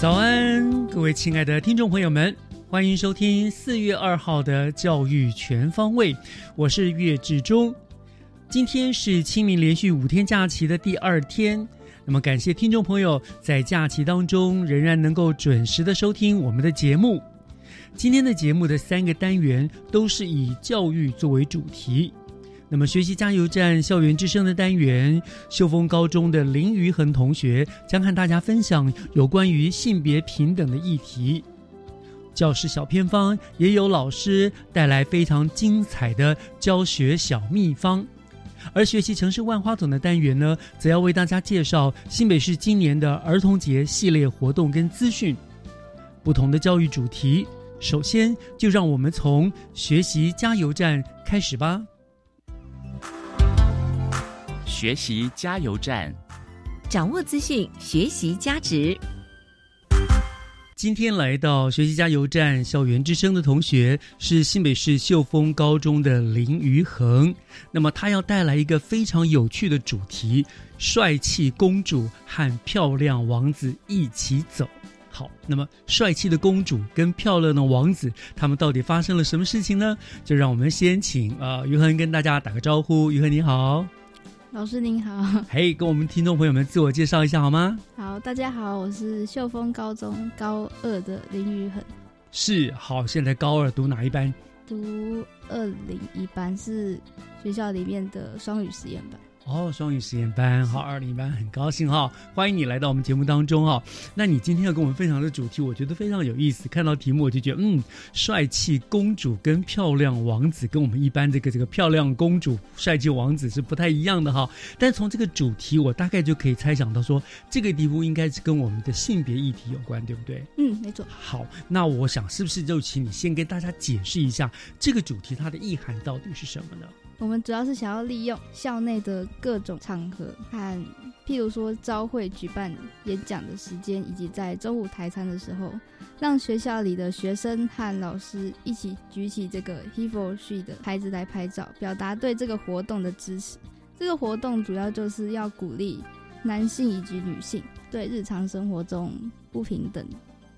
早安，各位亲爱的听众朋友们，欢迎收听四月二号的《教育全方位》，我是岳志忠。今天是清明连续五天假期的第二天，那么感谢听众朋友在假期当中仍然能够准时的收听我们的节目。今天的节目的三个单元都是以教育作为主题。那么，学习加油站校园之声的单元，秀峰高中的林于恒同学将和大家分享有关于性别平等的议题。教室小偏方也有老师带来非常精彩的教学小秘方。而学习城市万花筒的单元呢，则要为大家介绍新北市今年的儿童节系列活动跟资讯。不同的教育主题，首先就让我们从学习加油站开始吧。学习加油站，掌握资讯，学习加值。今天来到学习加油站校园之声的同学是新北市秀峰高中的林于恒。那么他要带来一个非常有趣的主题：帅气公主和漂亮王子一起走。好，那么帅气的公主跟漂亮的王子，他们到底发生了什么事情呢？就让我们先请啊于恒跟大家打个招呼。于恒你好。老师您好，嘿，跟我们听众朋友们自我介绍一下好吗？好，大家好，我是秀峰高中高二的林宇恒。是，好，现在高二读哪一班？读二零一班，是学校里面的双语实验班。哦，双语实验班，好，二零班，很高兴哈，欢迎你来到我们节目当中哈。那你今天要跟我们分享的主题，我觉得非常有意思。看到题目我就觉得，嗯，帅气公主跟漂亮王子，跟我们一般这个这个漂亮公主、帅气王子是不太一样的哈。但从这个主题，我大概就可以猜想到说，这个题目应该是跟我们的性别议题有关，对不对？嗯，没错。好，那我想是不是就请你先跟大家解释一下这个主题它的意涵到底是什么呢？我们主要是想要利用校内的各种场合，和譬如说招会举办演讲的时间，以及在中午台餐的时候，让学校里的学生和老师一起举起这个 He for She 的牌子来拍照，表达对这个活动的支持。这个活动主要就是要鼓励男性以及女性对日常生活中不平等、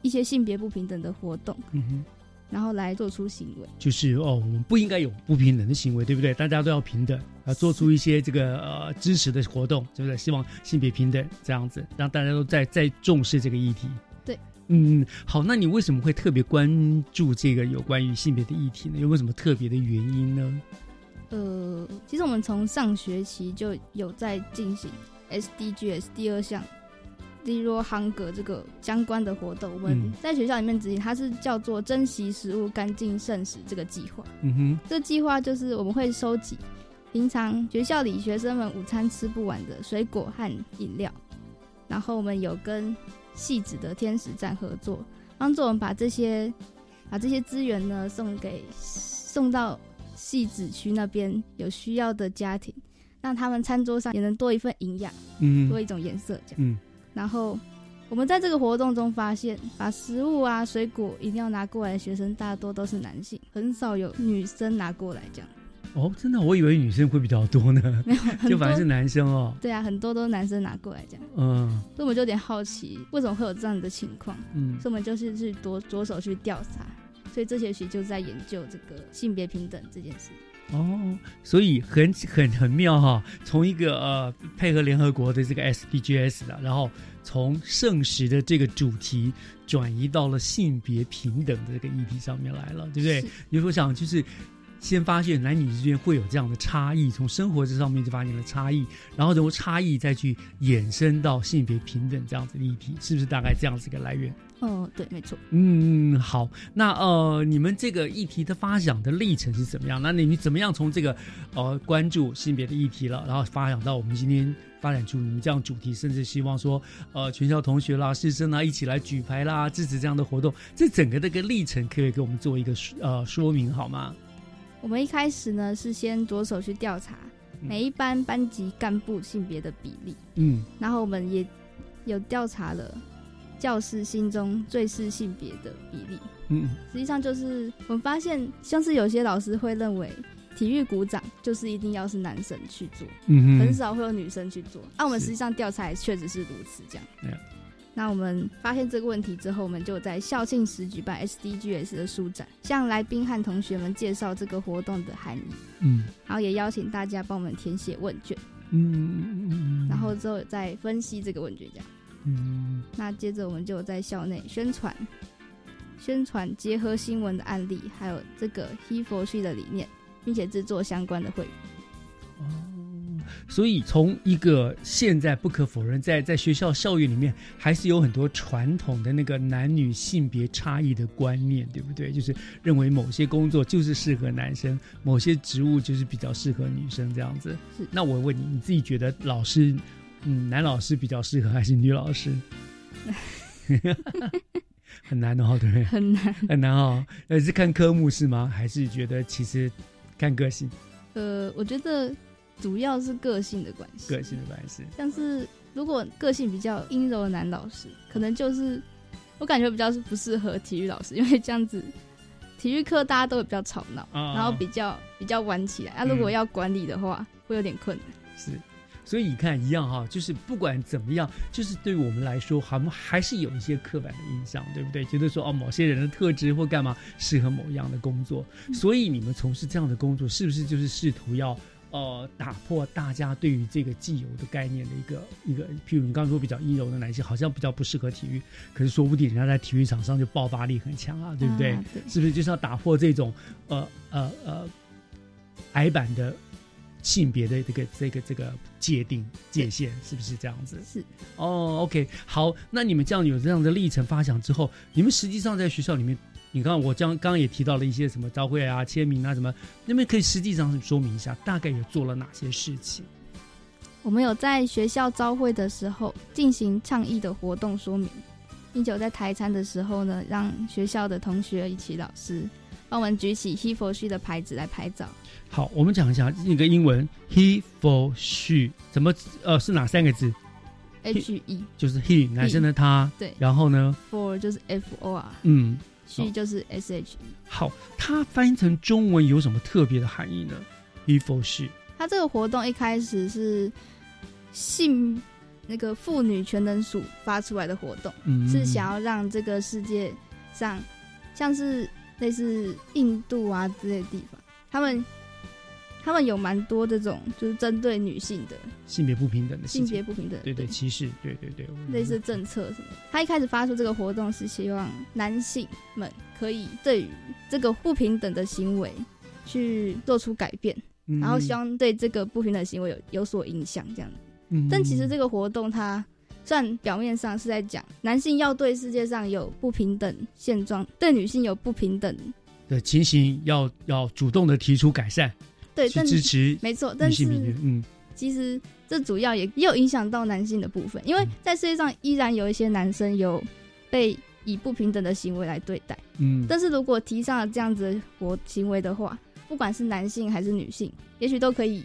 一些性别不平等的活动。嗯哼。然后来做出行为，就是哦，我们不应该有不平等的行为，对不对？大家都要平等，啊做出一些这个呃支持的活动，对不对？希望性别平等这样子，让大家都在在重视这个议题。对，嗯，好，那你为什么会特别关注这个有关于性别的议题呢？有没有什么特别的原因呢？呃，其实我们从上学期就有在进行 SDGs 第二项。例如航格这个相关的活动，我们在学校里面执行，它是叫做珍惜食物、干净剩食这个计划。嗯哼，这个计划就是我们会收集平常学校里学生们午餐吃不完的水果和饮料，然后我们有跟戏子的天使站合作，帮助我们把这些把这些资源呢送给送到戏子区那边有需要的家庭，让他们餐桌上也能多一份营养，嗯，多一种颜色，这样，嗯。然后，我们在这个活动中发现，把食物啊、水果一定要拿过来的学生，大多都是男性，很少有女生拿过来这样。哦，真的，我以为女生会比较多呢，没有就反而是男生哦。对啊，很多都是男生拿过来这样，嗯所以我们就有点好奇，为什么会有这样的情况？嗯所以我们就是去着着手去调查，所以这学期就在研究这个性别平等这件事。哦，所以很很很妙哈，从一个呃配合联合国的这个 SDGs 的，然后从圣食的这个主题转移到了性别平等的这个议题上面来了，对不对是？你会想就是。先发现男女之间会有这样的差异，从生活这上面就发现了差异，然后从差异再去衍生到性别平等这样子的议题，是不是大概这样子一个来源？哦，对，没错。嗯，好，那呃，你们这个议题的发想的历程是怎么样？那你们怎么样从这个呃关注性别的议题了，然后发想到我们今天发展出你们这样主题，甚至希望说呃全校同学啦、师生啊一起来举牌啦，支持这样的活动，这整个这个历程可以给我们做一个呃说明好吗？我们一开始呢是先着手去调查嗯每一班班级干部性别的比例，嗯然后我们也有调查了教师心中最是性别的比例。嗯实际上就是我们发现，像是有些老师会认为体育鼓掌就是一定要是男生去做，嗯很少会有女生去做。啊，我们是实际上调查也确实是如此，这样 Yeah。那我们发现这个问题之后，我们就在校庆时举办 SDGs 的书展，向来宾和同学们介绍这个活动的含义，嗯然后也邀请大家帮我们填写问卷，嗯嗯，然后之后再分析这个问卷，这样。嗯那接着我们就在校内宣传，宣传结合新闻的案例，还有这个 He for She 的理念，并且制作相关的会哦。所以从一个现在不可否认，在在学校校园里面，还是有很多传统的那个男女性别差异的观念，对不对？就是认为某些工作就是适合男生，某些职务就是比较适合女生这样子是。那我问你，你自己觉得老师，嗯，男老师比较适合还是女老师？很难哦，对不对？很难。很难哦。呃，是看科目是吗？还是觉得其实看个性？呃，我觉得主要是个性的关系，个性的关系。像是如果个性比较阴柔的男老师，可能就是我感觉比较是不适合体育老师，因为这样子体育课大家都会比较吵闹，啊然后比较比较玩起来。啊，嗯如果要管理的话，会有点困难。是，所以你看一样哈，就是不管怎么样，就是对于我们来说，还还是有一些刻板的印象，对不对？觉得说哦，某些人的特质或干嘛适合某样的工作，所以你们从事这样的工作，是不是就是试图要呃打破大家对于这个既有的概念的一个一个？譬如你刚刚说比较阴柔的男性，好像比较不适合体育，可是说不定人家在体育场上就爆发力很强啊，对不对？啊对是不是就是要打破这种呃呃呃矮板的性别的这个这个这个界定界限，是不是这样子？是哦，OK，好，那你们这样有这样的历程发想之后，你们实际上在学校里面，你看我将刚刚也提到了一些什么招会啊、签名啊什么，那边可以实际上说明一下，大概有做了哪些事情？我们有在学校招会的时候进行倡议的活动说明，并且有在台餐的时候呢，让学校的同学一起老师帮我们举起 He for She 的牌子来拍照。好，我们讲一下那个英文 he for she 怎么呃是哪三个字？H E 就是 he 男生的他，对。然后呢，for 就是 F O R，嗯，she 就是 S H E。好，它翻译成中文有什么特别的含义呢？he for she，它这个活动一开始是性那个妇女全能署发出来的活动，嗯，是想要让这个世界上像是类似印度啊之类的地方，他们他们有蛮多这种就是针对女性的。性别不平等的性别不平等，对对歧视，对对对，类似政策什么。他一开始发出这个活动是希望男性们可以对于这个不平等的行为去做出改变，嗯，然后希望对这个不平等行为有有所影响这样。子。嗯，但其实这个活动它虽然表面上是在讲男性要对世界上有不平等现状，对女性有不平等，的情形要要主动的提出改善，对，支持没错，但是，嗯其实这主要也也有影响到男性的部分，因为嗯在世界上依然有一些男生有被以不平等的行为来对待，嗯，但是如果提倡了这样子的活行为的话，不管是男性还是女性，也许都可以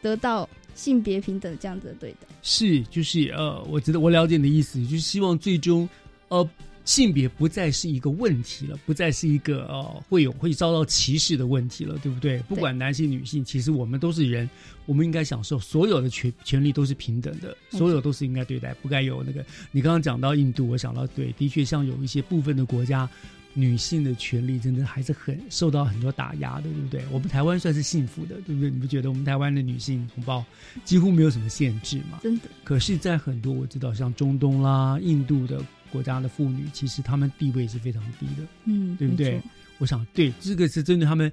得到性别平等这样子的对待。是就是呃，我觉得我了解你的意思，就是希望最终呃。性别不再是一个问题了，不再是一个呃会有会遭到歧视的问题了，对不对？不管男性女性，其实我们都是人，我们应该享受所有的权权利都是平等的，所有都是应该对待，不该有那个。你刚刚讲到印度，我想到对，的确像有一些部分的国家。女性的权利真的还是很受到很多打压的，对不对？我们台湾算是幸福的，对不对？你不觉得我们台湾的女性同胞几乎没有什么限制吗？真的可是，在很多我知道像中东啦、印度的国家的妇女，其实她们地位是非常低的。嗯，对不对？我想，对，这个是针对他们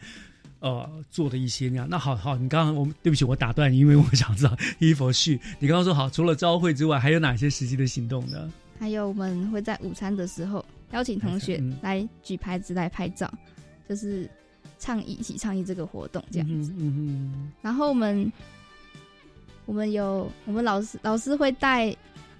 呃做的一些那样。那好好，你刚刚我们对不起，我打断你，因为我想知道伊佛旭，你刚刚说好，除了招会之外，还有哪些实际的行动呢？还有我们会在午餐的时候邀请同学嗯来举牌子来拍照，就是倡议一起倡议这个活动这样子。嗯嗯然后我们我们有我们老师老师会带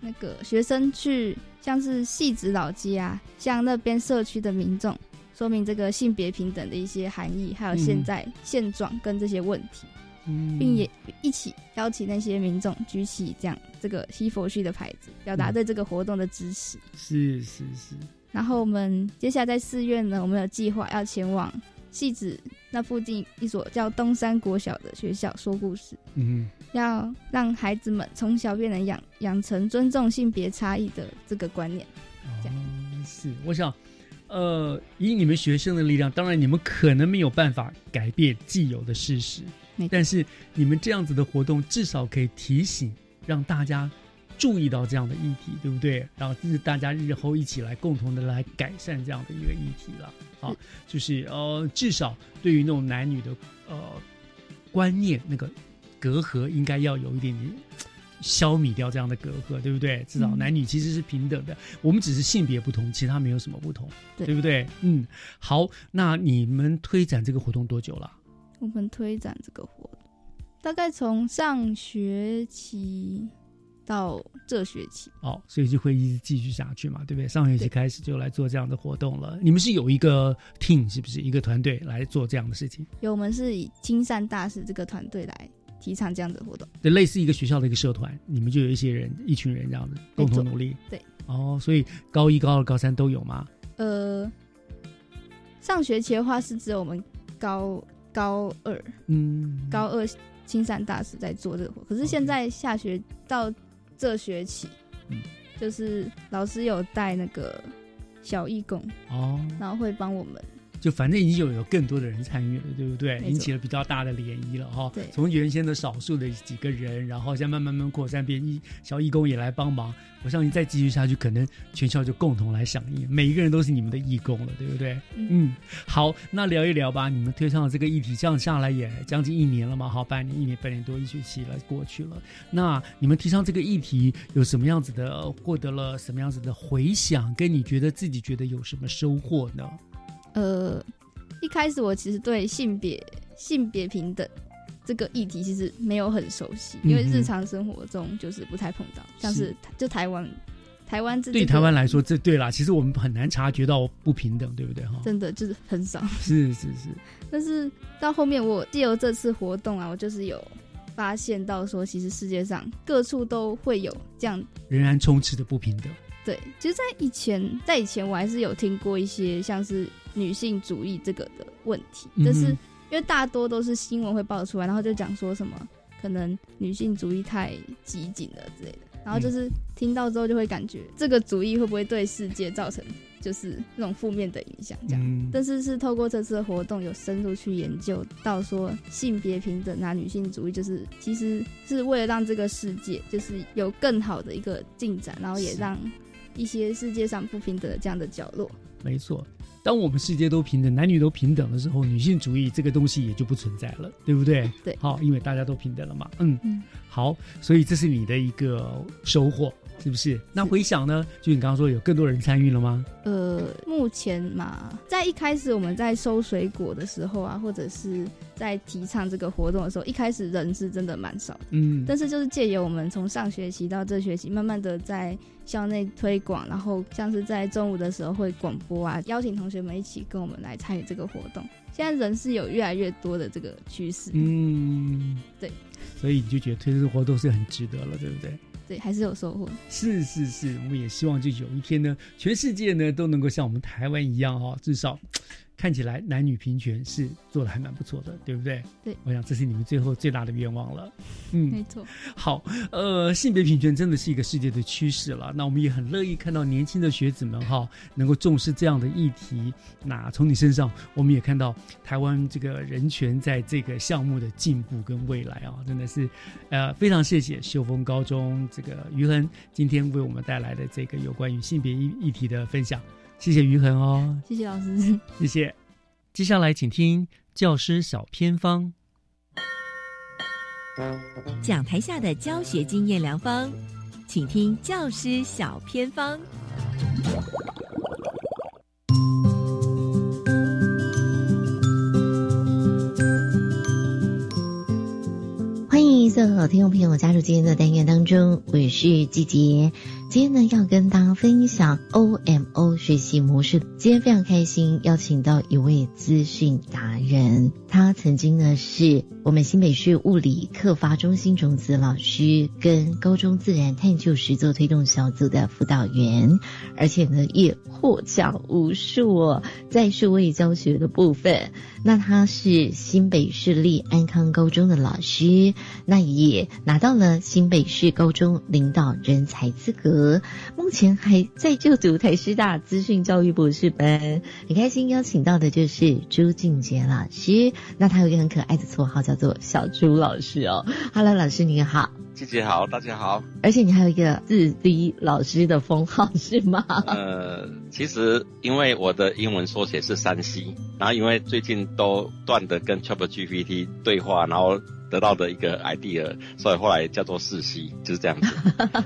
那个学生去，像是戏子老街啊，向那边社区的民众说明这个性别平等的一些含义，还有现在现状跟这些问题，嗯。并也一起邀请那些民众举起这样这个西佛序的牌子，表达对这个活动的支持。是是是，然后我们接下来在四月呢，我们有计划要前往戏子那附近一所叫东山国小的学校说故事。嗯要让孩子们从小便能养养成尊重性别差异的这个观念。这哦，是，我想。呃，以你们学生的力量，当然你们可能没有办法改变既有的事实，但是你们这样子的活动，至少可以提醒，让大家注意到这样的议题，对不对？然后日大家日后一起来共同的来改善这样的一个议题了。好，就是呃，至少对于那种男女的呃观念那个隔阂，应该要有一点点。消弭掉这样的隔阂，对不对？至少嗯男女其实是平等的，我们只是性别不同，其他没有什么不同，对不对？嗯，好，那你们推展这个活动多久了？我们推展这个活动，大概从上学期到这学期，哦，所以就会一直继续下去嘛，对不对？上学期开始就来做这样的活动了。你们是有一个 team 是不是？一个团队来做这样的事情？有我们是以金山大使这个团队来提倡这样的活动。对，类似一个学校的一个社团，你们就有一些人，一群人这样子共同努力。对，哦，所以高一、高二、高三都有吗？呃，上学期的话是只有我们高高二嗯，高二金山大使在做这个活，可是现在下学到这学期，嗯。就是老师有带那个小义工，哦，然后会帮我们就反正已经有有更多的人参与了，对不对？引起了比较大的涟漪了哈。对从原先的少数的几个人，然后现在慢慢慢扩散，变义小义工也来帮忙。我相信再继续下去，可能全校就共同来响应，每一个人都是你们的义工了，对不对？嗯嗯，好，那聊一聊吧。你们推上了这个议题，这样下来也将近一年了嘛？好，半年、一年、半年多，一学期了，过去了。那你们提上这个议题有什么样子的，呃获得了什么样子的回响？跟你觉得自己觉得有什么收获呢？呃，一开始我其实对性别性别平等这个议题其实没有很熟悉，因为日常生活中就是不太碰到，像是就台湾台湾这对台湾来说，这对啦，其实我们很难察觉到不平等，对不对哈？真的就是很少。是是是，但是到后面，我借由这次活动啊，我就是有发现到说，其实世界上各处都会有这样。仍然充斥着不平等。对，其实，在以前，在以前我还是有听过一些像是女性主义这个的问题，嗯哼但是因为大多都是新闻会爆出来，然后就讲说什么可能女性主义太激进了之类的，然后就是听到之后就会感觉这个主义会不会对世界造成就是那种负面的影响这样。嗯，但是是透过这次的活动，有深入去研究到说性别平等啊、女性主义，就是其实是为了让这个世界就是有更好的一个进展，然后也让一些世界上不平等的这样的角落，没错。当我们世界都平等，男女都平等的时候，女性主义这个东西也就不存在了，对不对？对好，因为大家都平等了嘛。嗯，嗯，好，所以这是你的一个收获，是不是？那回想呢？就你刚刚说有更多人参与了吗？呃，目前嘛，在一开始我们在收水果的时候啊，或者是在提倡这个活动的时候，一开始人是真的蛮少的。嗯，但是就是借由我们从上学期到这学期，慢慢的在校内推广，然后像是在中午的时候会广播啊，邀请同学们一起跟我们来参与这个活动。现在人是有越来越多的这个趋势，嗯，对，所以你就觉得推这个活动是很值得了，对不对？对，还是有收获。是是是，我们也希望就有一天呢，全世界呢都能够像我们台湾一样哈，至少。看起来男女平权是做的还蛮不错的，对不对？对，我想这是你们最后最大的愿望了。嗯，没错。好，呃，性别平权真的是一个世界的趋势了。那我们也很乐意看到年轻的学子们哈，能够重视这样的议题。那从你身上，我们也看到台湾这个人权在这个项目的进步跟未来啊，真的是，呃，非常谢谢秀峰高中这个于恒今天为我们带来的这个有关于性别议议题的分享。谢谢于恒哦，谢谢老师，谢谢。接下来请听教师小偏方，讲台下的教学经验良方，请听教师小偏方。欢迎所有听众朋友加入今天的单元当中，我是季杰。今天呢，要跟大家分享 OMO 学习模式。今天非常开心，邀请到一位资讯达人。他曾经呢是我们新北市物理课发中心种子老师，跟高中自然探究实作推动小组的辅导员，而且呢也获奖无数哦，在数位教学的部分。那他是新北市立安康高中的老师，那也拿到了新北市高中领导人才资格，目前还在就读台师大资讯教育博士班。很开心邀请到的就是朱静杰老师。那他有一个很可爱的绰号，叫做小朱老师哦。Hello，老师你好，季姐好，大家好。而且你还有一个自低老师的封号是吗？呃，其实因为我的英文缩写是三 C，然后因为最近都断的跟 ChatGPT 对话，然后。得到的一个 idea，所以后来叫做四 C，就是这样子。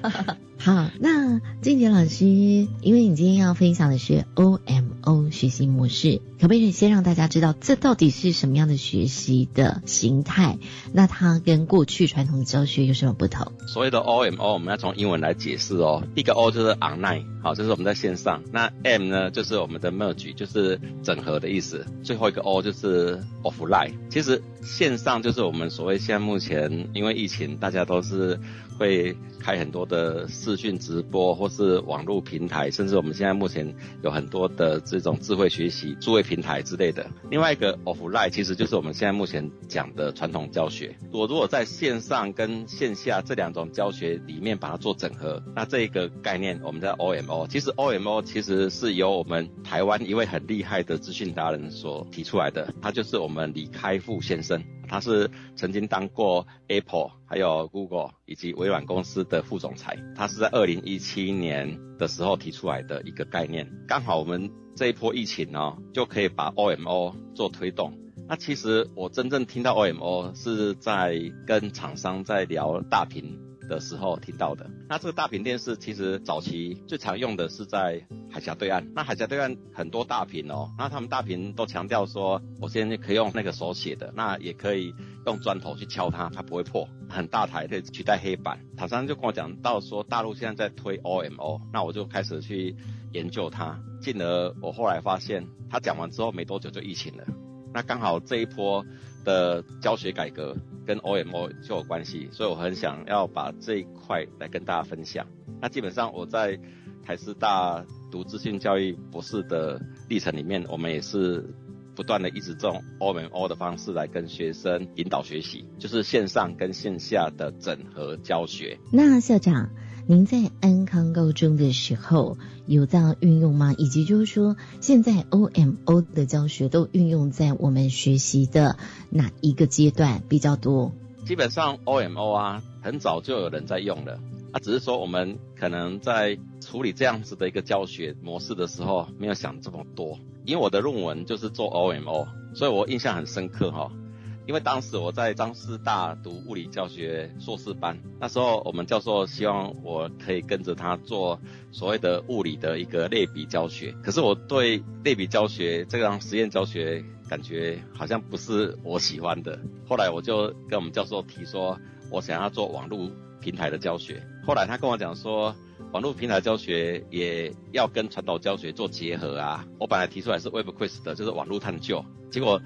好，那静姐老师，因为你今天要分享的是 OMO 学习模式，可不可以先让大家知道这到底是什么样的学习的形态？那它跟过去传统的教学有什么不同？所谓的 OMO，我们要从英文来解释哦。第一个 O 就是 online，好，这是我们在线上。那 M 呢，就是我们的 merge，就是整合的意思。最后一个 O 就是 offline，其实线上就是我们所谓现在目前因为疫情，大家都是。会开很多的视讯直播，或是网络平台，甚至我们现在目前有很多的这种智慧学习、诸位平台之类的。另外一个 offline 其实就是我们现在目前讲的传统教学。我如果在线上跟线下这两种教学里面把它做整合，那这一个概念我们叫 OMO。其实 OMO 其实是由我们台湾一位很厉害的资讯达人所提出来的，他就是我们李开复先生。他是曾经当过 Apple、还有 Google 以及微软公司的副总裁。他是在二零一七年的时候提出来的一个概念。刚好我们这一波疫情呢，就可以把 OMO 做推动。那其实我真正听到 OMO 是在跟厂商在聊大屏。的时候听到的，那这个大屏电视其实早期最常用的是在海峡对岸。那海峡对岸很多大屏哦，那他们大屏都强调说，我现在可以用那个手写的，那也可以用砖头去敲它，它不会破，很大台可以取代黑板。厂商就跟我讲到说，大陆现在在推 OMO，那我就开始去研究它。进而我后来发现，他讲完之后没多久就疫情了。那刚好这一波的教学改革。跟 OMO 就有关系，所以我很想要把这一块来跟大家分享。那基本上我在台师大读资讯教育博士的历程里面，我们也是不断的一直这种 OMO 的方式来跟学生引导学习，就是线上跟线下的整合教学。那校长。您在安康高中的时候有这样运用吗？以及就是说，现在 OMO 的教学都运用在我们学习的哪一个阶段比较多？基本上 OMO 啊，很早就有人在用了，啊，只是说我们可能在处理这样子的一个教学模式的时候，没有想这么多。因为我的论文就是做 OMO，所以我印象很深刻哈。因为当时我在张师大读物理教学硕士班，那时候我们教授希望我可以跟着他做所谓的物理的一个类比教学。可是我对类比教学这样实验教学感觉好像不是我喜欢的。后来我就跟我们教授提说，我想要做网络平台的教学。后来他跟我讲说，网络平台教学也要跟传统教学做结合啊。我本来提出来是 Web Quest 的，就是网络探究，结果。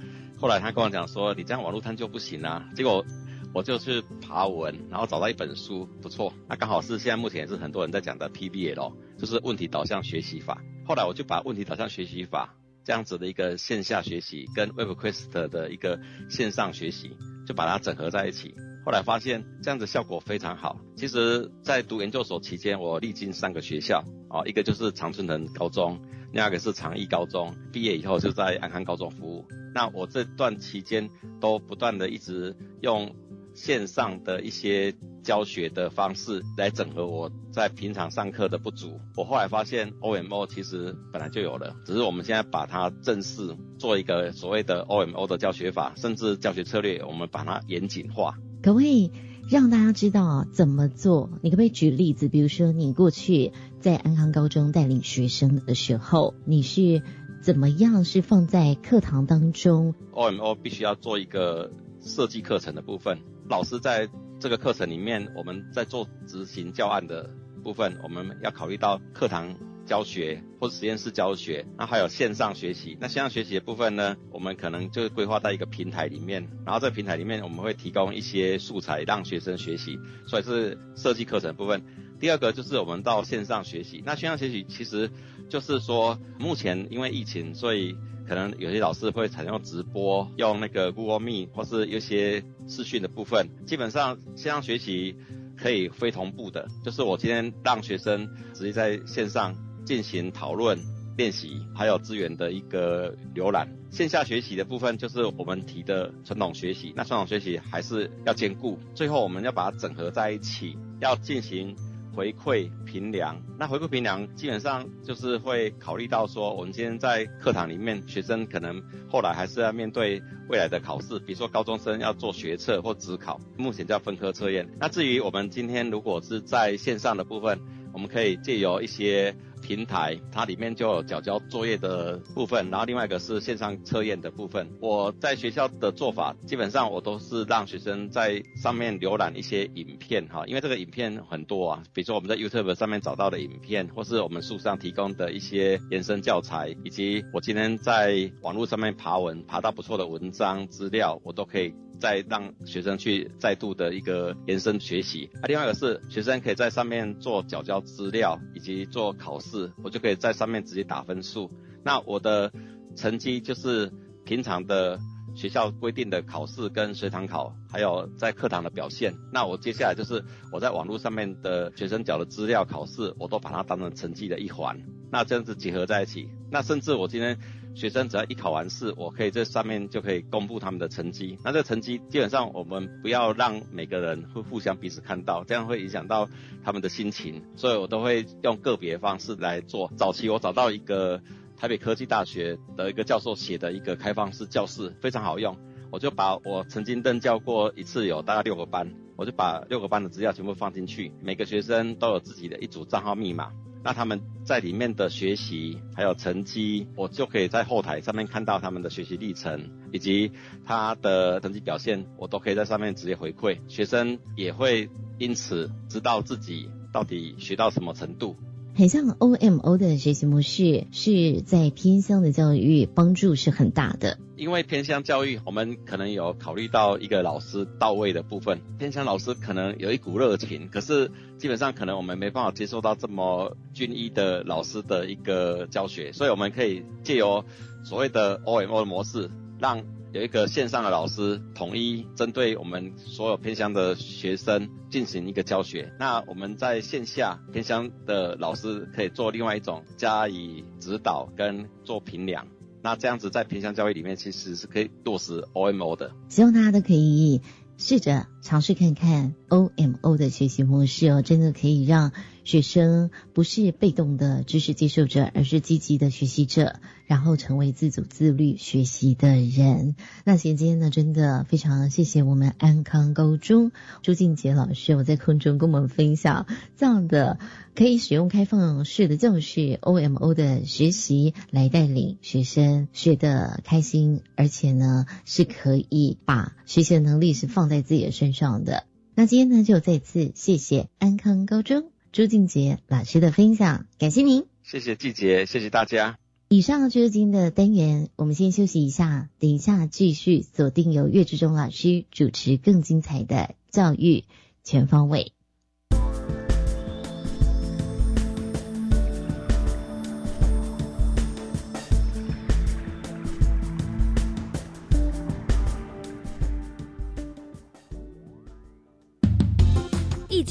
后来他跟我讲说：“你这样网络探究不行啊。”结果我就去爬文，然后找到一本书，不错。那刚好是现在目前也是很多人在讲的 PBL，就是问题导向学习法。后来我就把问题导向学习法这样子的一个线下学习跟 WebQuest 的一个线上学习，就把它整合在一起。后来发现这样子效果非常好。其实，在读研究所期间，我历经三个学校，哦，一个就是常春藤高中，另外一个是长义高中。毕业以后就在安康高中服务。那我这段期间都不断的一直用线上的一些教学的方式来整合我在平常上课的不足。我后来发现 OMO 其实本来就有了，只是我们现在把它正式做一个所谓的 OMO 的教学法，甚至教学策略，我们把它严谨化。各位让大家知道怎么做？你可不可以举例子？比如说，你过去在安康高中带领学生的时候，你是怎么样是放在课堂当中？OMO 必须要做一个设计课程的部分，老师在这个课程里面，我们在做执行教案的部分，我们要考虑到课堂。教学或实验室教学，那还有线上学习。那线上学习的部分呢，我们可能就规划在一个平台里面，然后这个平台里面我们会提供一些素材让学生学习，所以是设计课程部分。第二个就是我们到线上学习。那线上学习其实就是说，目前因为疫情，所以可能有些老师会采用直播，用那个 Google Meet 或是一些视讯的部分。基本上线上学习可以非同步的，就是我今天让学生直接在线上。进行讨论、练习，还有资源的一个浏览。线下学习的部分就是我们提的传统学习，那传统学习还是要兼顾。最后我们要把它整合在一起，要进行回馈评量。那回馈评量基本上就是会考虑到说，我们今天在课堂里面，学生可能后来还是要面对未来的考试，比如说高中生要做学测或职考，目前叫分科测验。那至于我们今天如果是在线上的部分，我们可以借由一些平台，它里面就有缴交作业的部分，然后另外一个是线上测验的部分。我在学校的做法，基本上我都是让学生在上面浏览一些影片哈，因为这个影片很多啊，比如说我们在 YouTube 上面找到的影片，或是我们书上提供的一些延伸教材，以及我今天在网络上面爬文，爬到不错的文章资料，我都可以。再让学生去再度的一个延伸学习，啊，另外一个是学生可以在上面做缴交资料以及做考试，我就可以在上面直接打分数。那我的成绩就是平常的学校规定的考试跟随堂考，还有在课堂的表现。那我接下来就是我在网络上面的学生缴的资料、考试，我都把它当成成绩的一环。那这样子结合在一起，那甚至我今天。学生只要一考完试，我可以在上面就可以公布他们的成绩。那这成绩基本上我们不要让每个人会互相彼此看到，这样会影响到他们的心情。所以我都会用个别方式来做。早期我找到一个台北科技大学的一个教授写的一个开放式教室，非常好用。我就把我曾经任教过一次有大概六个班，我就把六个班的资料全部放进去，每个学生都有自己的一组账号密码。那他们在里面的学习还有成绩，我就可以在后台上面看到他们的学习历程以及他的成绩表现，我都可以在上面直接回馈。学生也会因此知道自己到底学到什么程度。很像 OMO 的学习模式，是在偏乡的教育帮助是很大的。因为偏乡教育，我们可能有考虑到一个老师到位的部分。偏乡老师可能有一股热情，可是基本上可能我们没办法接受到这么均一的老师的一个教学，所以我们可以借由所谓的 OMO 的模式，让。有一个线上的老师统一针对我们所有偏乡的学生进行一个教学。那我们在线下偏乡的老师可以做另外一种加以指导跟做评量。那这样子在偏乡教育里面其实是可以落实 OMO 的。希望大家都可以试着尝试看看 OMO 的学习模式哦，真的可以让。学生不是被动的知识接受者，而是积极的学习者，然后成为自主自律学习的人。那今天呢，真的非常谢谢我们安康高中朱静杰老师，我在空中跟我们分享这样的可以使用开放式的教室 OMO 的学习来带领学生学得开心，而且呢是可以把学习的能力是放在自己的身上的。那今天呢，就再次谢谢安康高中。朱静杰老师的分享，感谢您。谢谢季杰，谢谢大家。以上就是今天的单元，我们先休息一下，等一下继续锁定由岳志忠老师主持更精彩的教育全方位。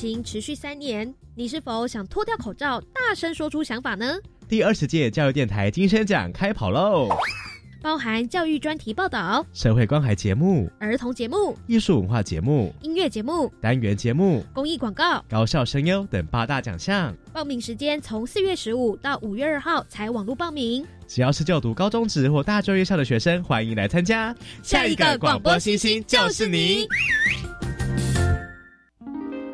情持续三年，你是否想脱掉口罩，大声说出想法呢？第二十届教育电台金声奖开跑喽！包含教育专题报道、社会关怀节目、儿童节目、艺术文化节目、音乐节目、单元节目、公益广告、高校声优等八大奖项。报名时间从四月十五到五月二号才网络报名。只要是就读高中职或大专院校的学生，欢迎来参加。下一个广播星星就是你。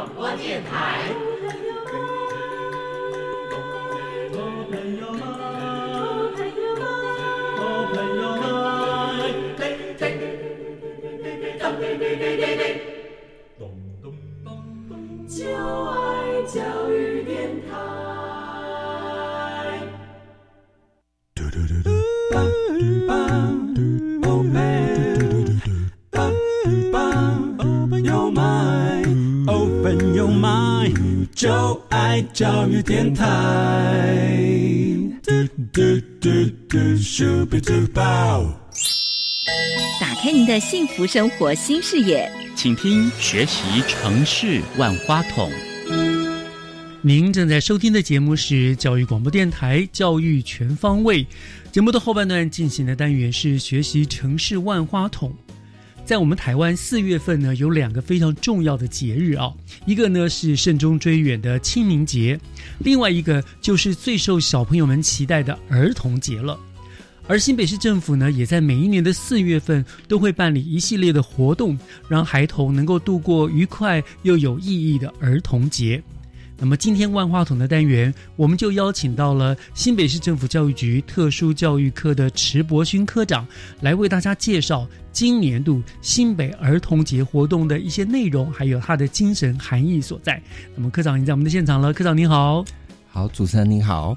广播电台。就爱教育电台。Mind，就爱教育电台。打开您的幸福生活新视野，请听学习城市万花筒。您正在收听的节目是教育广播电台《教育全方位》节目的后半段进行的单元是学习城市万花筒。在我们台湾四月份呢，有两个非常重要的节日啊，一个呢是慎终追远的清明节，另外一个就是最受小朋友们期待的儿童节了。而新北市政府呢，也在每一年的四月份都会办理一系列的活动，让孩童能够度过愉快又有意义的儿童节。那么今天万花筒的单元，我们就邀请到了新北市政府教育局特殊教育科的池博勋科长，来为大家介绍今年度新北儿童节活动的一些内容，还有它的精神含义所在。那么科长已经在我们的现场了，科长您好，好，主持人您好。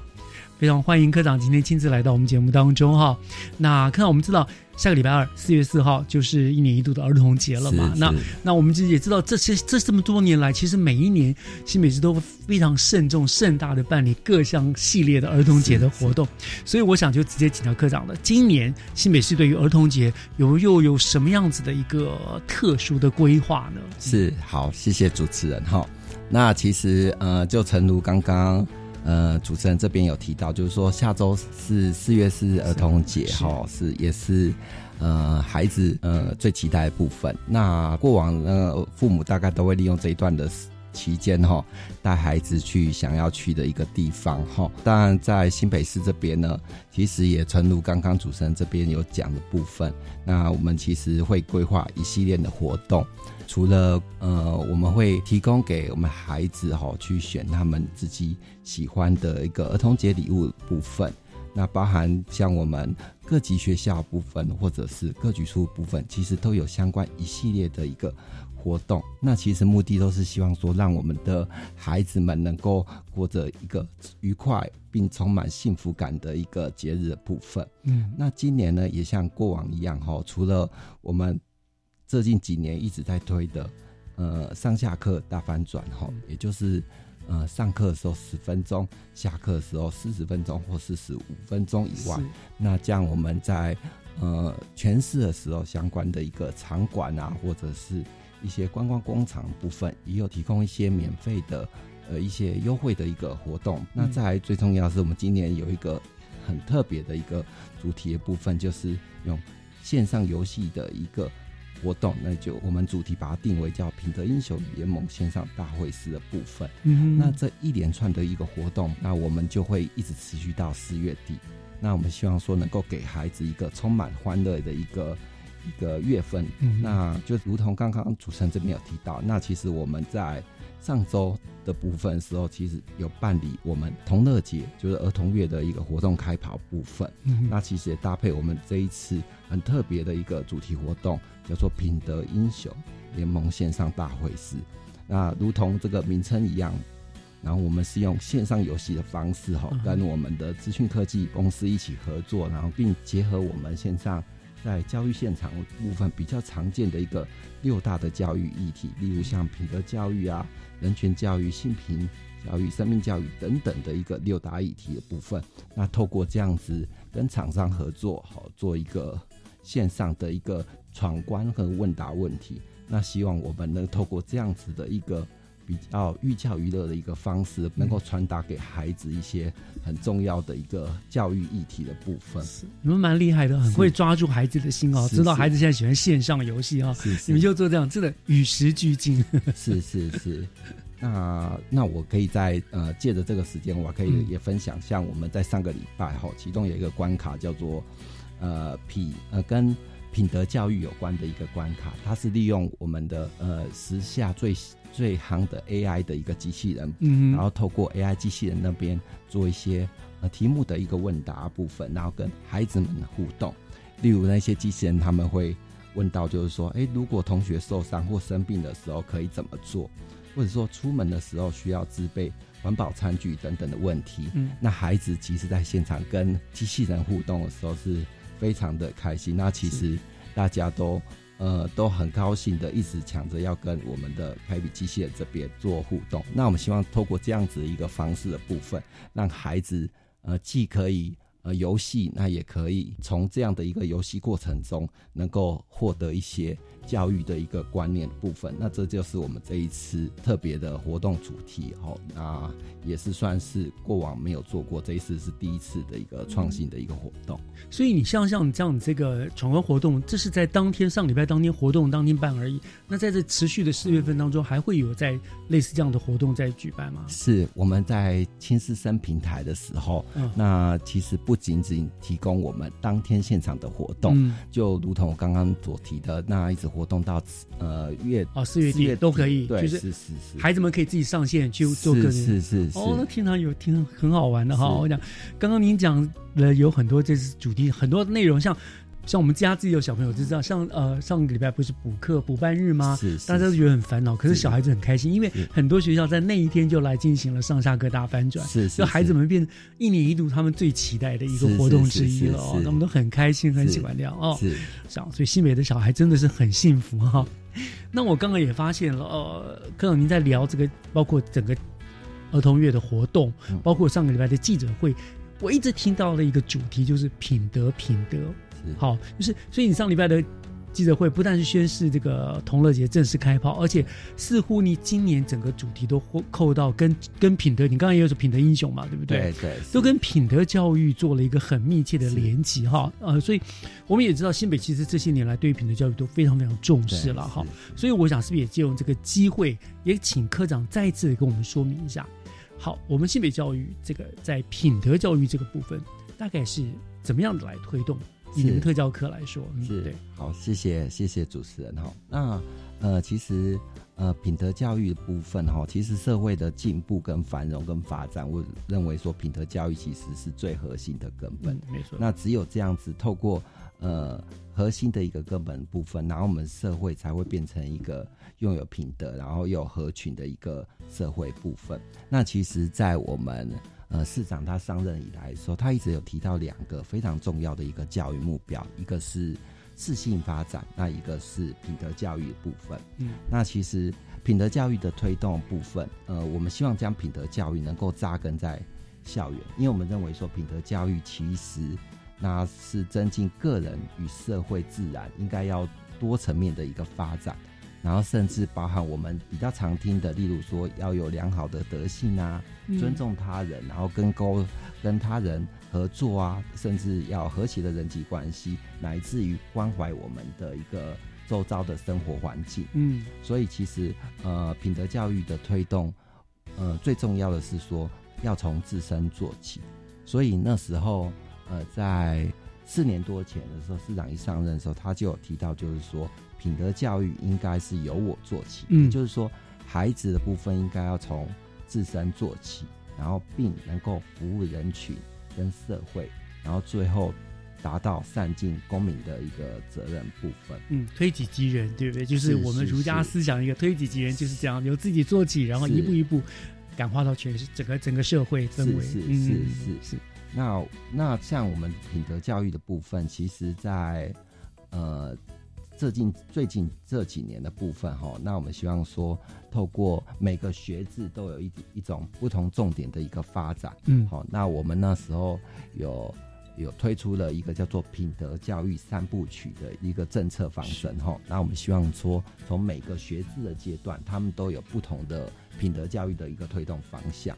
非常欢迎科长今天亲自来到我们节目当中哈。那科长，我们知道下个礼拜二四月四号就是一年一度的儿童节了嘛？那那我们其实也知道这些这这么多年来，其实每一年新北市都非常慎重盛大的办理各项系列的儿童节的活动。所以我想就直接请教科长了，今年新美市对于儿童节有又有什么样子的一个特殊的规划呢？是好，谢谢主持人哈。那其实呃，就诚如刚刚。呃，主持人这边有提到，就是说下周是四月四儿童节，哈，是也是呃孩子呃最期待的部分。那过往呢，父母大概都会利用这一段的期间，哈，带孩子去想要去的一个地方，哈。当然，在新北市这边呢，其实也诚如刚刚主持人这边有讲的部分，那我们其实会规划一系列的活动。除了呃，我们会提供给我们孩子哈去选他们自己喜欢的一个儿童节礼物部分，那包含像我们各级学校部分或者是各局处部分，其实都有相关一系列的一个活动。那其实目的都是希望说，让我们的孩子们能够过着一个愉快并充满幸福感的一个节日的部分。嗯，那今年呢，也像过往一样哈，除了我们。最近几年一直在推的呃上下课大翻转哈，也就是呃上课的时候十分钟，下课的时候四十分钟或四十五分钟以外，那这样我们在呃全市的时候，相关的一个场馆啊，或者是一些观光工厂部分，也有提供一些免费的呃一些优惠的一个活动。那再来最重要是我们今年有一个很特别的一个主题的部分，就是用线上游戏的一个活动，那就我们主题把它定为叫“品德英雄联盟线上大会师”的部分。嗯那这一连串的一个活动，那我们就会一直持续到四月底。那我们希望说能够给孩子一个充满欢乐的一个一个月份。嗯那就如同刚刚主持人这边有提到，那其实我们在上周的部分时候，其实有办理我们同乐节，就是儿童月的一个活动开跑部分。嗯那其实也搭配我们这一次很特别的一个主题活动，叫做“品德英雄联盟线上大会师”。那如同这个名称一样，然后我们是用线上游戏的方式哈嗯，跟我们的资讯科技公司一起合作，然后并结合我们线上在教育现场部分比较常见的一个六大的教育议题，例如像品德教育啊、人权教育、性平教育、生命教育等等的一个六大议题的部分。那透过这样子跟厂商合作，好做一个线上的一个闯关和问答问题。那希望我们能透过这样子的一个比较寓教于乐的一个方式，能够传达给孩子一些很重要的一个教育议题的部分。你们蛮厉害的，很会抓住孩子的心哦，知道孩子现在喜欢线上游戏啊，你们就做这样，真的与时俱进。是是是。那那我可以在呃借着这个时间，我可以嗯也分享，像我们在上个礼拜哈，其中有一个关卡叫做呃品呃跟品德教育有关的一个关卡，它是利用我们的呃时下最最夯的 AI 的一个机器人，嗯然后透过 AI 机器人那边做一些呃题目的一个问答部分，然后跟孩子们互动。例如那些机器人他们会问到，就是说，哎，如果同学受伤或生病的时候可以怎么做，或者说出门的时候需要自备环保餐具等等的问题。嗯那孩子其实在现场跟机器人互动的时候是非常的开心。那其实大家都呃都很高兴的，一直抢着要跟我们的凯比机器人这边做互动。那我们希望透过这样子一个方式的部分，让孩子呃既可以。呃，游戏那也可以从这样的一个游戏过程中，能够获得一些教育的一个观念部分。那这就是我们这一次特别的活动主题哦。那也是算是过往没有做过，这一次是第一次的一个创新的一个活动。所以你像像这样这个闯关活动，这是在当天上礼拜当天活动当天办而已。那在这持续的四月份当中，还会有在类似这样的活动在举办吗？是我们在青师生平台的时候，嗯那其实不仅仅提供我们当天现场的活动，嗯就如同我刚刚所提的，那一直活动到呃月哦，四月四底都可以，对，就是是是是，孩子们可以自己上线去做个人是是是哦，那天堂有听很好玩的哈。是我讲，刚刚您讲了有很多这次主题，很多内容，像像我们家自己有小朋友就知道，像呃上个礼拜不是补课补班日吗？是是大家都觉得很烦恼，可是小孩子很开心，因为很多学校在那一天就来进行了上下课大翻转，是是就孩子们变一年一度他们最期待的一个活动之一了哦他们都很开心，很喜欢这样哦。是这样，所以新北的小孩真的是很幸福哈。那我刚刚也发现了，呃，科长您在聊这个，包括整个儿童月的活动，嗯包括上个礼拜的记者会，我一直听到了一个主题，就是品德，品德。好，就是所以你上礼拜的记者会不但是宣示这个同乐节正式开炮，而且似乎你今年整个主题都扣到跟跟品德，你刚刚也有说品德英雄嘛，对不对？对对都跟品德教育做了一个很密切的连接哈。呃，所以我们也知道新北其实这些年来对于品德教育都非常非常重视了哈。所以我想是不是也借用这个机会，也请科长再一次的跟我们说明一下。好，我们新北教育这个在品德教育这个部分，大概是怎么样的来推动？以你们特教课来说，嗯、是对。好，谢谢谢谢主持人哈。那呃，其实呃，品德教育的部分哈，其实社会的进步跟繁荣跟发展，我认为说品德教育其实是最核心的根本。嗯没错那只有这样子，透过呃核心的一个根本部分，然后我们社会才会变成一个拥有品德，然后又有合群的一个社会部分。那其实，在我们呃，市长他上任以来的时候，他一直有提到两个非常重要的一个教育目标，一个是适性发展，那一个是品德教育的部分。嗯，那其实品德教育的推动部分，呃，我们希望将品德教育能够扎根在校园，因为我们认为说品德教育其实那是增进个人与社会自然应该要多层面的一个发展。然后甚至包含我们比较常听的，例如说要有良好的德性啊，嗯尊重他人，然后跟沟跟他人合作啊，甚至要和谐的人际关系，乃至于关怀我们的一个周遭的生活环境。嗯，所以其实呃，品德教育的推动，呃，最重要的是说要从自身做起。所以那时候呃，在四年多前的时候，市长一上任的时候，他就有提到，就是说品德教育应该是由我做起，嗯也就是说孩子的部分应该要从自身做起，然后并能够服务人群跟社会，然后最后达到善尽公民的一个责任部分。嗯，推己及人，对不对？就是是我们儒家思想一个推己及人，就是这样，由自己做起，然后一步一步感化到全整个整个社会氛围。是是嗯是是是。那那像我们品德教育的部分，其实在呃最近最近这几年的部分哈，那我们希望说，透过每个学制都有一一种不同重点的一个发展。嗯好，那我们那时候有。有推出了一个叫做品德教育三部曲的一个政策方针哈，那我们希望说，从每个学制的阶段，他们都有不同的品德教育的一个推动方向。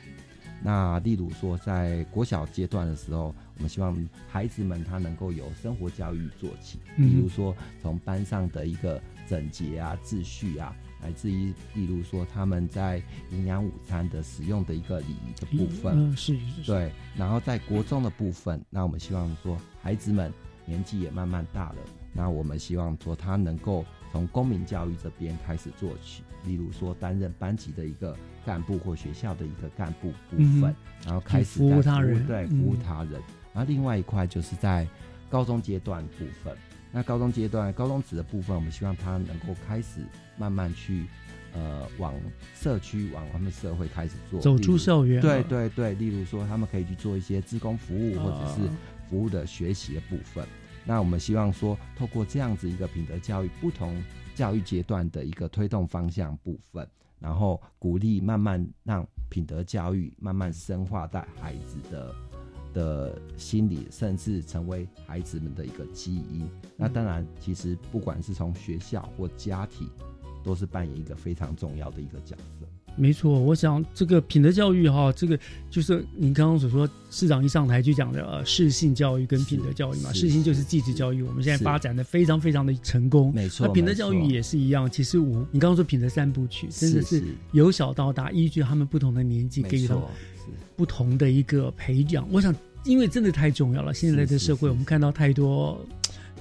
那例如说，在国小阶段的时候，我们希望孩子们他能够由生活教育做起，嗯比如说从班上的一个整洁啊、秩序啊，乃至于例如说他们在营养午餐的使用的一个礼仪的部分，嗯，是是是，对。然后在国中的部分，那我们希望说孩子们年纪也慢慢大了，那我们希望说他能够从公民教育这边开始做起，例如说担任班级的一个干部或学校的一个干部部分，嗯然后开始服务他人对，嗯服务他人。然后另外一块就是在高中阶段部分，那高中阶段高中职的部分，我们希望他能够开始慢慢去。呃，往社区、往他们社会开始做，走出校园对对对，例如说，他们可以去做一些志工服务，或者是啊服务的学习的部分。那我们希望说，透过这样子一个品德教育，不同教育阶段的一个推动方向部分，然后鼓励慢慢让品德教育慢慢深化在孩子的的心理，甚至成为孩子们的一个基因。那当然，其实不管是从学校或家庭，都是扮演一个非常重要的一个角色。没错，我想这个品德教育哈，这个就是您刚刚所说，市长一上台就讲的呃，适性教育跟品德教育嘛，是适性就是继职教育，我们现在发展的非常非常的成功。没错那品德教育也是一样，其实我你刚刚说品德三部曲，真的是由小到大，依据他们不同的年纪，给予他们不同的一个培养。我想，因为真的太重要了，现在的社会我们看到太多。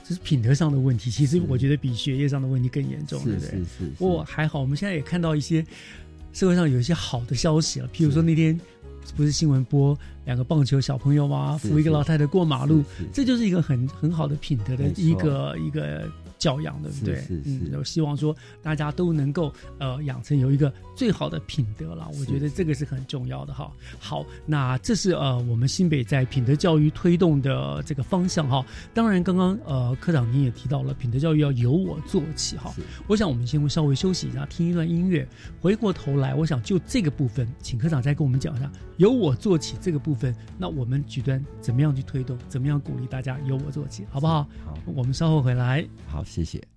就是品德上的问题，其实我觉得比学业上的问题更严重，对不对？是是不过还好，我们现在也看到一些社会上有一些好的消息了，譬如说那天不是新闻播两个棒球小朋友吗？扶一个老太太过马路这就是一个很很好的品德的一个一个教养，对不对？嗯，我希望说大家都能够呃养成有一个最好的品德了，我觉得这个是很重要的哈。好，那这是呃我们新北在品德教育推动的这个方向哈。当然，刚刚呃科长您也提到了品德教育要由我做起哈。我想我们先稍微休息一下，听一段音乐，回过头来，我想就这个部分，请科长再跟我们讲一下由我做起这个部分，那我们举端怎么样去推动，怎么样鼓励大家由我做起，好不好？好，我们稍后回来。好，谢谢。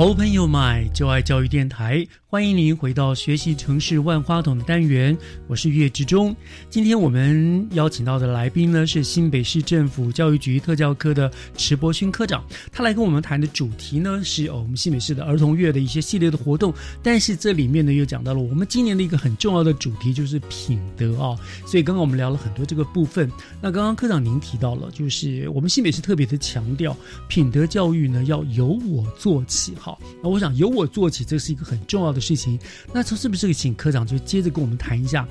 Open Your Mind，就爱教育电台，欢迎您回到学习城市万花筒的单元，我是岳志忠。今天我们邀请到的来宾呢是新北市政府教育局特教科的池博勋科长，他来跟我们谈的主题呢是哦我们新北市的儿童月的一些系列的活动，但是这里面呢又讲到了我们今年的一个很重要的主题就是品德啊，所以刚刚我们聊了很多这个部分。那刚刚科长您提到了，就是我们新北市特别的强调品德教育呢要由我做起哈。那我想由我做起，这是一个很重要的事情。那从是不是请科长就接着跟我们谈一下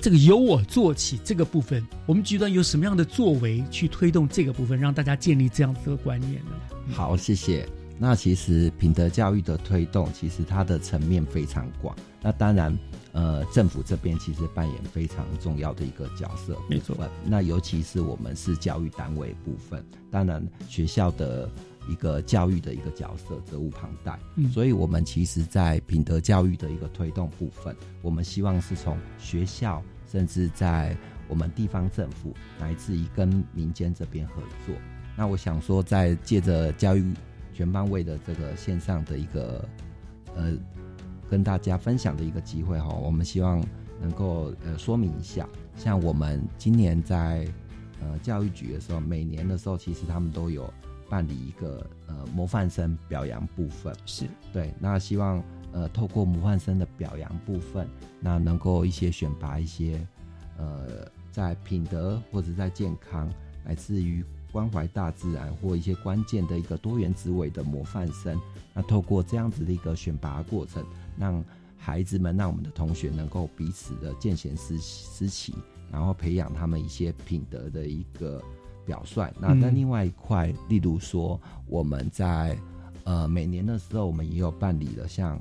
这个由我做起这个部分？我们局端有什么样的作为去推动这个部分，让大家建立这样子的观念呢？好，谢谢。那其实品德教育的推动，其实它的层面非常广。那当然，呃，政府这边其实扮演非常重要的一个角色。没错。那尤其是我们是教育单位部分，当然学校的。一个教育的一个角色责无旁贷，嗯所以我们其实，在品德教育的一个推动部分，我们希望是从学校，甚至在我们地方政府，乃至于跟民间这边合作。那我想说，在借着教育全方位的这个线上的一个呃，跟大家分享的一个机会哈，我们希望能够呃说明一下，像我们今年在呃教育局的时候，每年的时候，其实他们都有。办理一个呃模范生表扬部分是对，那希望呃透过模范生的表扬部分，那能够一些选拔一些呃在品德或者在健康，乃至于关怀大自然或一些关键的一个多元职位的模范生，那透过这样子的一个选拔过程，让孩子们让我们的同学能够彼此的见贤思思齐，然后培养他们一些品德的一个。表率。那在另外一块，例如说，我们在呃每年的时候，我们也有办理了像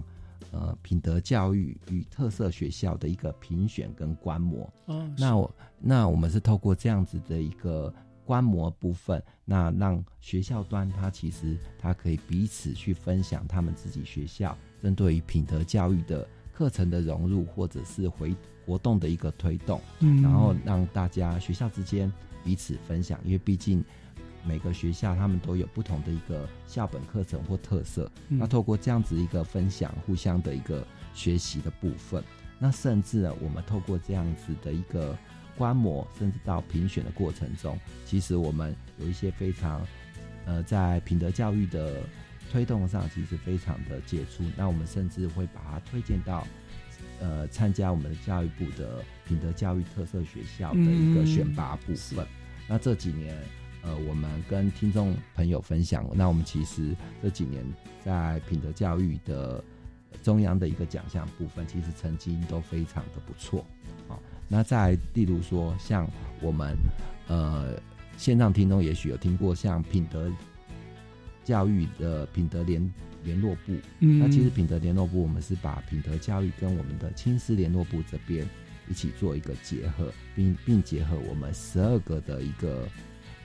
呃品德教育与特色学校的一个评选跟观摩。哦，那我那我们是透过这样子的一个观摩部分，那让学校端他其实他可以彼此去分享他们自己学校针对于品德教育的课程的融入，或者是回活动的一个推动，嗯，然后让大家学校之间。彼此分享，因为毕竟每个学校他们都有不同的一个校本课程或特色。那透过这样子一个分享，互相的一个学习的部分，那甚至呢，我们透过这样子的一个观摩，甚至到评选的过程中，其实我们有一些非常呃，在品德教育的推动上，其实非常的杰出。那我们甚至会把它推荐到。呃，参加我们的教育部的品德教育特色学校的一个选拔部分。那这几年，呃，我们跟听众朋友分享，那我们其实这几年在品德教育的中央的一个奖项部分，其实成绩都非常的不错。好，那再例如说，像我们呃线上听众也许有听过，像品德教育的品德联。联络部，嗯那其实品德联络部，我们是把品德教育跟我们的青师联络部这边一起做一个结合，并并结合我们十二个的一个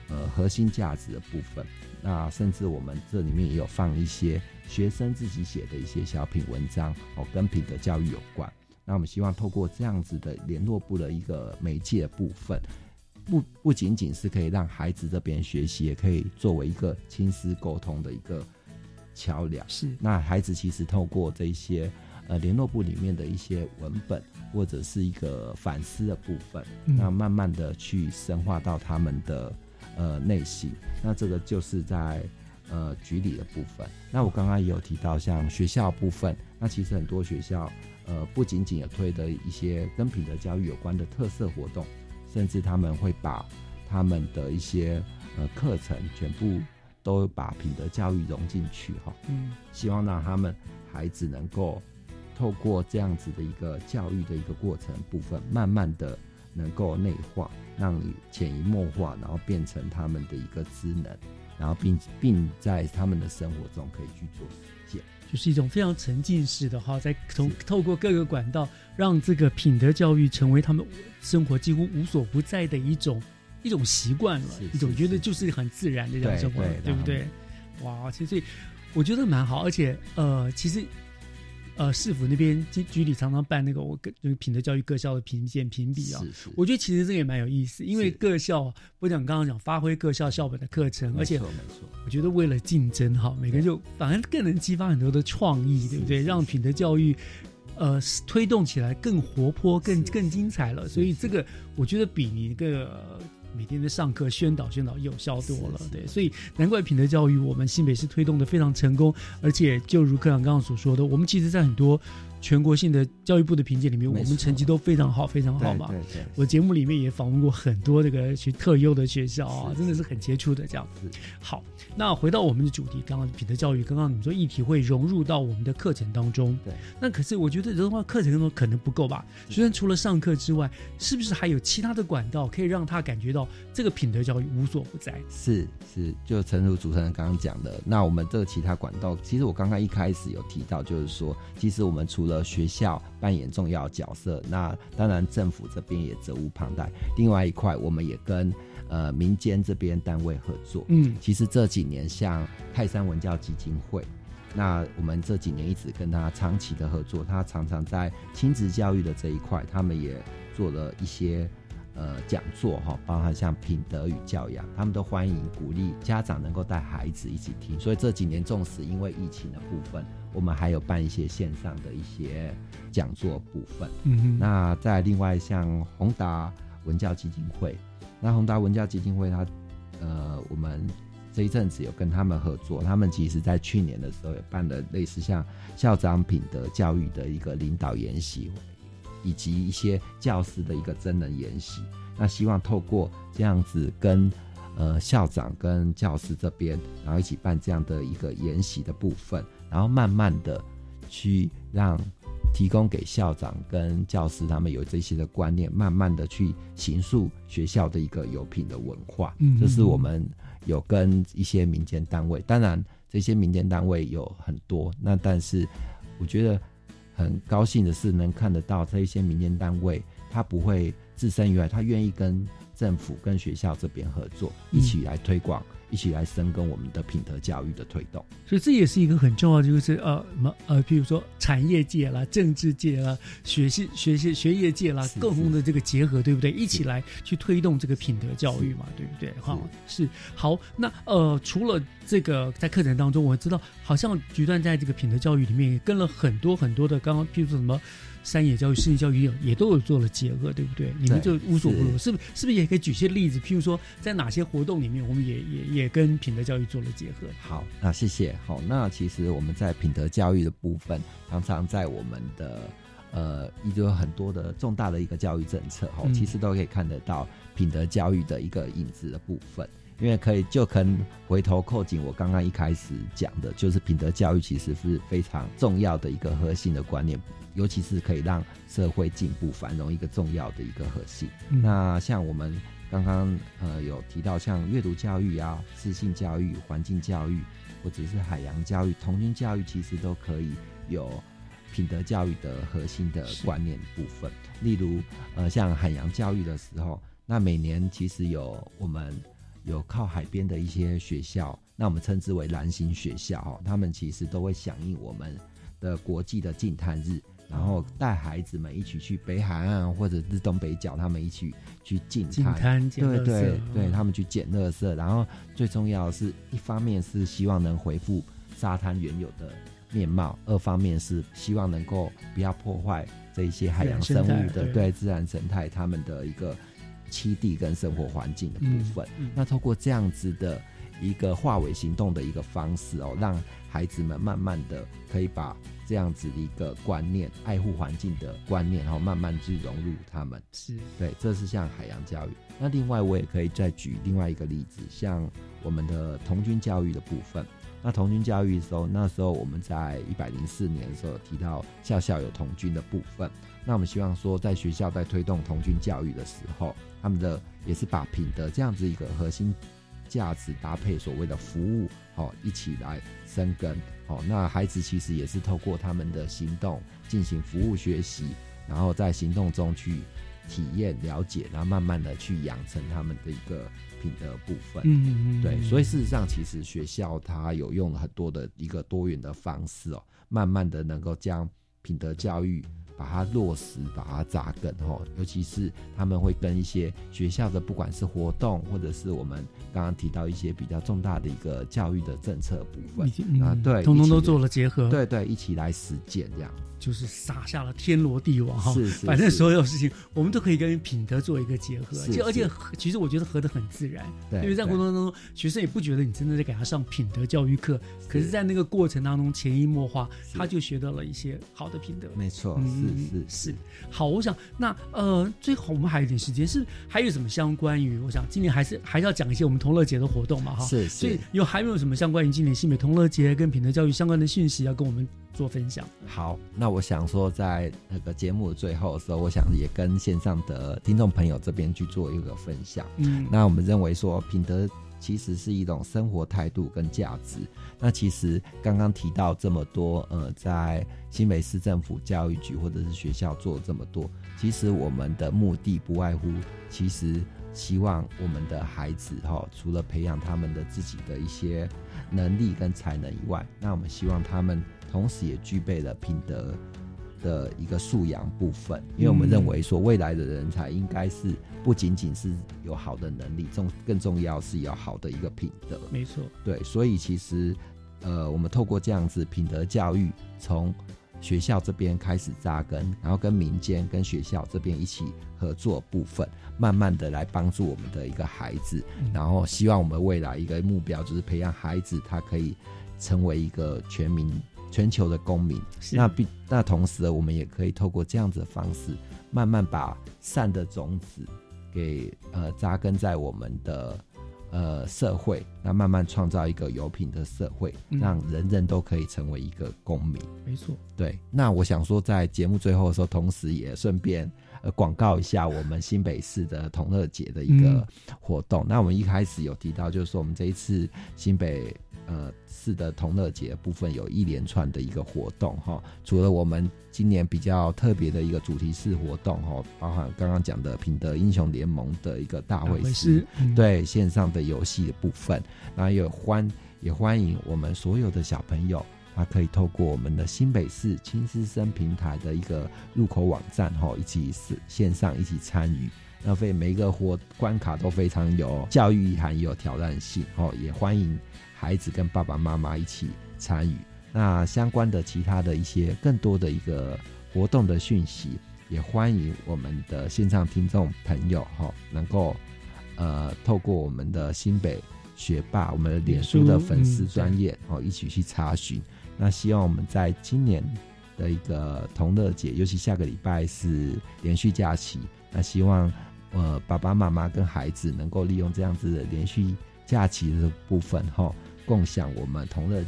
呃核心价值的部分。那甚至我们这里面也有放一些学生自己写的一些小品文章哦，跟品德教育有关。那我们希望透过这样子的联络部的一个媒介部分，不不仅仅是可以让孩子这边学习，也可以作为一个亲师沟通的一个。桥梁是那孩子其实透过这些呃联络部里面的一些文本或者是一个反思的部分，那慢慢的去深化到他们的呃内心。那这个就是在呃局里的部分。那我刚刚也有提到像学校部分，那其实很多学校呃不仅仅有推的一些跟品德教育有关的特色活动，甚至他们会把他们的一些呃课程全部。都把品德教育融进去哈，嗯，希望让他们孩子能够透过这样子的一个教育的一个过程部分，慢慢的能够内化，让你潜移默化，然后变成他们的一个职能，然后并并在他们的生活中可以去做实践，就是一种非常沉浸式的哈，在从透过各个管道，让这个品德教育成为他们生活几乎无所不在的一种。一种习惯了，一种觉得就是很自然的这样生活，对不对？哇，其实我觉得蛮好，而且呃，其实呃市府那边局局里常常办那个我跟就是品德教育各校的评鉴评比啊，我觉得其实这个也蛮有意思，因为各校不讲刚刚讲发挥各校校本的课程，而且没错，我觉得为了竞争哈，每个人就反而更能激发很多的创意，对不对？让品德教育。呃，推动起来更活泼、更更精彩了，所以这个我觉得比你一个每天的上课宣导宣导有效多了，对，所以难怪品德教育我们新北市推动的非常成功，而且就如科长刚刚所说的，我们其实在很多。全国性的教育部的评鉴里面，我们成绩都非常好，非常好嘛。对对。我节目里面也访问过很多这个去特优的学校啊，真的是很杰出的这样子。好，那回到我们的主题，刚刚品德教育，刚刚你们说议题会融入到我们的课程当中。对。那可是我觉得这话课程当中可能不够吧？学生除了上课之外，是不是还有其他的管道可以让他感觉到这个品德教育无所不在？是是，就诚如主持人刚刚讲的，那我们这个其他管道，其实我刚刚一开始有提到，就是说，其实我们除了学校扮演重要角色，那当然政府这边也责无旁贷。另外一块，我们也跟呃民间这边单位合作。嗯，其实这几年像泰山文教基金会，那我们这几年一直跟他长期的合作，他常常在亲子教育的这一块，他们也做了一些。呃，讲座哈，包含像品德与教养，他们都欢迎鼓励家长能够带孩子一起听。所以这几年，纵使因为疫情的部分，我们还有办一些线上的一些讲座部分。嗯那在另外像宏达文教基金会，那宏达文教基金会，它呃，我们这一阵子有跟他们合作，他们其实在去年的时候也办了类似像校长品德教育的一个领导研习。以及一些教师的一个真人研习，那希望透过这样子跟呃校长跟教师这边，然后一起办这样的一个研习的部分，然后慢慢的去让提供给校长跟教师他们有这些的观念，慢慢的去形塑学校的一个有品的文化。嗯，这是我们有跟一些民间单位，当然这些民间单位有很多，那但是我觉得。很高兴的是，能看得到这一些民间单位，他不会置身于外，他愿意跟政府、跟学校这边合作，一起来推广。一起来深耕我们的品德教育的推动，所以这也是一个很重要，就是呃什么呃，比如说产业界啦、政治界啦、学习学习学业界啦，共同的这个结合，对不对？一起来去推动这个品德教育嘛，对不对？哈，是好。那呃，除了这个在课程当中，我知道好像局段在这个品德教育里面也跟了很多很多的，刚刚譬如说什么。山野教育、室内教育也也都有做了结合，对不对？你们就无所不入，是不？是不是也可以举些例子？譬如说，在哪些活动里面，我们也也也跟品德教育做了结合？好，那谢谢。好，那其实我们在品德教育的部分，常常在我们的呃，一有很多的重大的一个教育政策，哈，其实都可以看得到品德教育的一个影子的部分。因为可以就可能回头扣紧我刚刚一开始讲的，就是品德教育其实是非常重要的一个核心的观念。尤其是可以让社会进步繁荣一个重要的一个核心。那像我们刚刚呃有提到，像阅读教育啊、自信教育、环境教育，或者是海洋教育、童军教育，其实都可以有品德教育的核心的观念部分。例如呃像海洋教育的时候，那每年其实有我们有靠海边的一些学校，那我们称之为蓝星学校哈，他们其实都会响应我们的国际的净滩日。然后带孩子们一起去北海岸或者是东北角，他们一起去净滩，对对对，他们去捡垃圾。然后最重要的是一方面是希望能恢复沙滩原有的面貌，二方面是希望能够不要破坏这一些海洋生物的对自然生态他们的一个栖地跟生活环境的部分。那透过这样子的一个化为行动的一个方式哦，让孩子们慢慢的可以把。这样子的一个观念，爱护环境的观念，然后慢慢去融入他们。是对，这是像海洋教育。那另外，我也可以再举另外一个例子，像我们的童军教育的部分。那童军教育的时候，那时候我们在一百零四年的时候提到校校有童军的部分。那我们希望说，在学校在推动童军教育的时候，他们的也是把品德这样子一个核心价值搭配所谓的服务，好一起来生根。哦，那孩子其实也是透过他们的行动进行服务学习，然后在行动中去体验、了解，然后慢慢的去养成他们的一个品德部分。嗯嗯嗯。对，所以事实上，其实学校它有用了很多的一个多元的方式哦，慢慢的能够将品德教育。把它落实，把它扎根哈，尤其是他们会跟一些学校的，不管是活动，或者是我们刚刚提到一些比较重大的一个教育的政策部分啊，对，通通都做了结合，对对，一起来实践这样。就是撒下了天罗地网哈，是是，反正所有事情我们都可以跟品德做一个结合，就而且其实我觉得合得很自然，对，因为在过程当中，学生也不觉得你真的在给他上品德教育课，可是在那个过程当中潜移默化，他就学到了一些好的品德，没错，是是是。好，我想那呃，最后我们还有一点时间，是还有什么相关于？我想今年还是还是要讲一些我们同乐节的活动嘛哈，是，所以有还没有什么相关于今年新美同乐节跟品德教育相关的讯息要跟我们？做分享好，那我想说，在那个节目的最后的时候，我想也跟线上的听众朋友这边去做一个分享。嗯，那我们认为说，品德其实是一种生活态度跟价值。那其实刚刚提到这么多，呃，在新北市政府教育局或者是学校做这么多，其实我们的目的不外乎，其实希望我们的孩子哈，除了培养他们的自己的一些能力跟才能以外，那我们希望他们。同时也具备了品德的一个素养部分，因为我们认为说未来的人才应该是不仅仅是有好的能力，重更重要是有好的一个品德。没错，对，所以其实呃，我们透过这样子品德教育，从学校这边开始扎根，然后跟民间、跟学校这边一起合作部分，慢慢的来帮助我们的一个孩子，然后希望我们未来一个目标就是培养孩子，他可以成为一个全民。全球的公民，那必那同时，我们也可以透过这样子的方式，慢慢把善的种子给呃扎根在我们的呃社会，那慢慢创造一个有品的社会，让人人都可以成为一个公民。没错，对。那我想说，在节目最后的时候，同时也顺便呃广告一下我们新北市的同乐节的一个活动。那我们一开始有提到，就是说我们这一次新北。呃，是的，同乐节部分有一连串的一个活动哈。除了我们今年比较特别的一个主题式活动哈，包含刚刚讲的品德英雄联盟的一个大会师，对线上的游戏的部分，那也欢也欢迎我们所有的小朋友，他可以透过我们的新北市青师生平台的一个入口网站哈，一起是线上一起参与。那非每一个活关卡都非常有教育意涵，也有挑战性哦，也欢迎。孩子跟爸爸妈妈一起参与，那相关的其他的一些更多的一个活动的讯息，也欢迎我们的线上听众朋友哈，能够呃透过我们的新北学霸，我们的脸书的粉丝专业哦，一起去查询。那希望我们在今年的一个同乐节，尤其下个礼拜是连续假期，那希望呃爸爸妈妈跟孩子能够利用这样子的连续假期的部分哈。共享我们同乐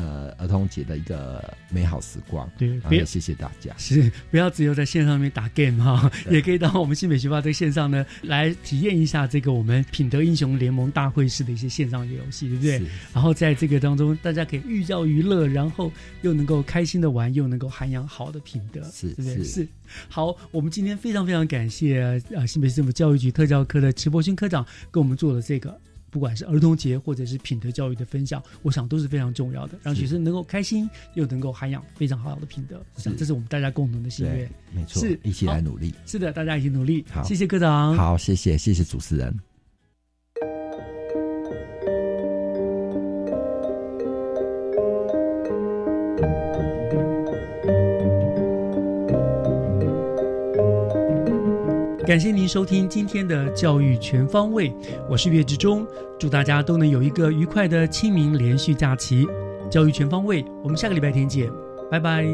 呃儿童节的一个美好时光，对，也谢谢大家。是不要只有在线上面打 game 哈，也可以到我们新北学霸在线上呢来体验一下这个我们品德英雄联盟大会式的一些线上游戏，对不对？然后在这个当中，大家可以寓教于乐，然后又能够开心的玩，又能够涵养好的品德，是，对不对？是。好，我们今天非常非常感谢啊新北市政府教育局特教科的池伯勋科长给我们做了这个。不管是儿童节或者是品德教育的分享，我想都是非常重要的，让学生能够开心，又能够涵养非常好的品德。我想这是我们大家共同的心愿，没错，是一起来努力。是的，大家一起努力。好，谢谢科长。好，谢谢，谢谢主持人。感谢您收听今天的教育全方位，我是岳志忠，祝大家都能有一个愉快的清明连续假期。教育全方位，我们下个礼拜天见，拜拜。